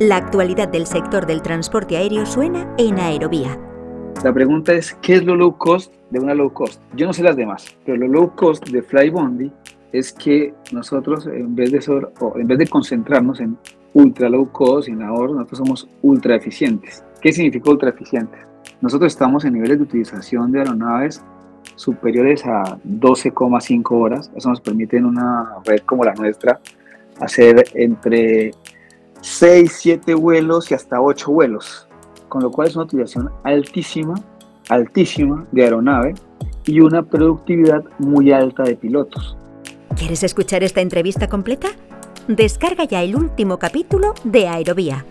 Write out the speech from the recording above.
La actualidad del sector del transporte aéreo suena en Aerovía. La pregunta es, ¿qué es lo low cost de una low cost? Yo no sé las demás, pero lo low cost de Flybondi es que nosotros, en vez de, en vez de concentrarnos en ultra low cost y en ahorro, nosotros somos ultra eficientes. ¿Qué significa ultra eficientes? Nosotros estamos en niveles de utilización de aeronaves superiores a 12,5 horas. Eso nos permite en una red como la nuestra hacer entre 6, 7 vuelos y hasta 8 vuelos, con lo cual es una utilización altísima, altísima de aeronave y una productividad muy alta de pilotos. ¿Quieres escuchar esta entrevista completa? Descarga ya el último capítulo de Aerovía